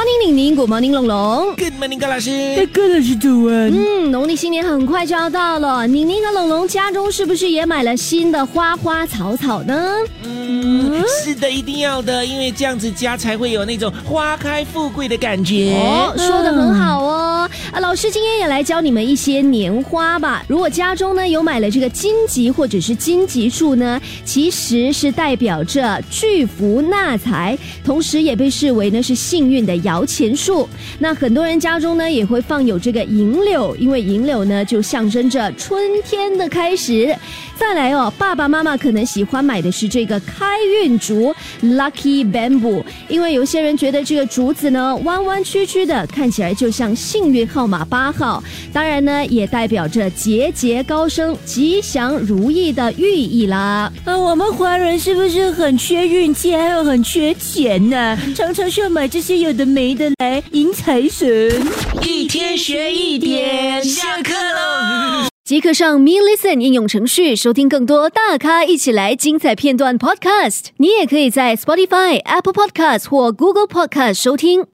morning，玲玲，Good morning，龙龙。！Good morning，高老师。个老师读完。嗯，农历新年很快就要到了，宁宁和龙龙家中是不是也买了新的花花草草呢？嗯，是的，一定要的，因为这样子家才会有那种花开富贵的感觉。哦，说的很好哦。啊，老师今天也来教你们一些年花吧。如果家中呢有买了这个荆棘或者是荆棘树呢，其实是代表着巨福纳财，同时也被视为呢是幸运的摇钱树。那很多人家中呢也会放有这个银柳，因为银柳呢就象征着春天的开始。再来哦，爸爸妈妈可能喜欢买的是这个开运竹 （Lucky Bamboo），因为有些人觉得这个竹子呢弯弯曲曲的，看起来就像幸运号码八号。当然呢，也代表着节节高升、吉祥如意的寓意啦。啊，我们华人是不是很缺运气，还有很缺钱呢、常常需要买这些有的没的来迎财神。一天学一点，下课喽。即刻上 Me Listen 应用程序收听更多大咖一起来精彩片段 Podcast。你也可以在 Spotify、Apple Podcast 或 Google Podcast 收听。